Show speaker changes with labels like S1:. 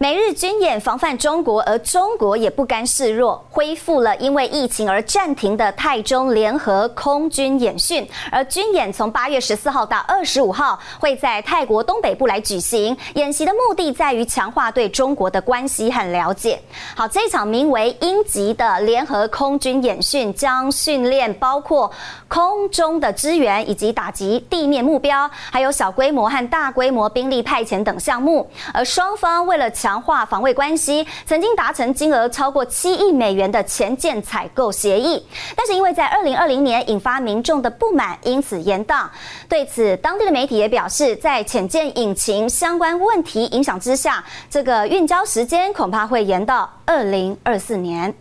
S1: 美日军演防范中国，而中国也不甘示弱，恢复了因为疫情而暂停的泰中联合空军演训。而军演从八月十四号到二十五号会在泰国东北部来举行。演习的目的在于强化对中国的关系和了解。好，这场名为“鹰击”的联合空军演训将训练包括空中的支援以及打击地面目标，还有小规模和大规模兵力派遣等项目。而双方为了强强化防卫关系，曾经达成金额超过七亿美元的潜舰采购协议，但是因为在二零二零年引发民众的不满，因此延宕。对此，当地的媒体也表示，在潜舰引擎相关问题影响之下，这个运交时间恐怕会延到二零二四年。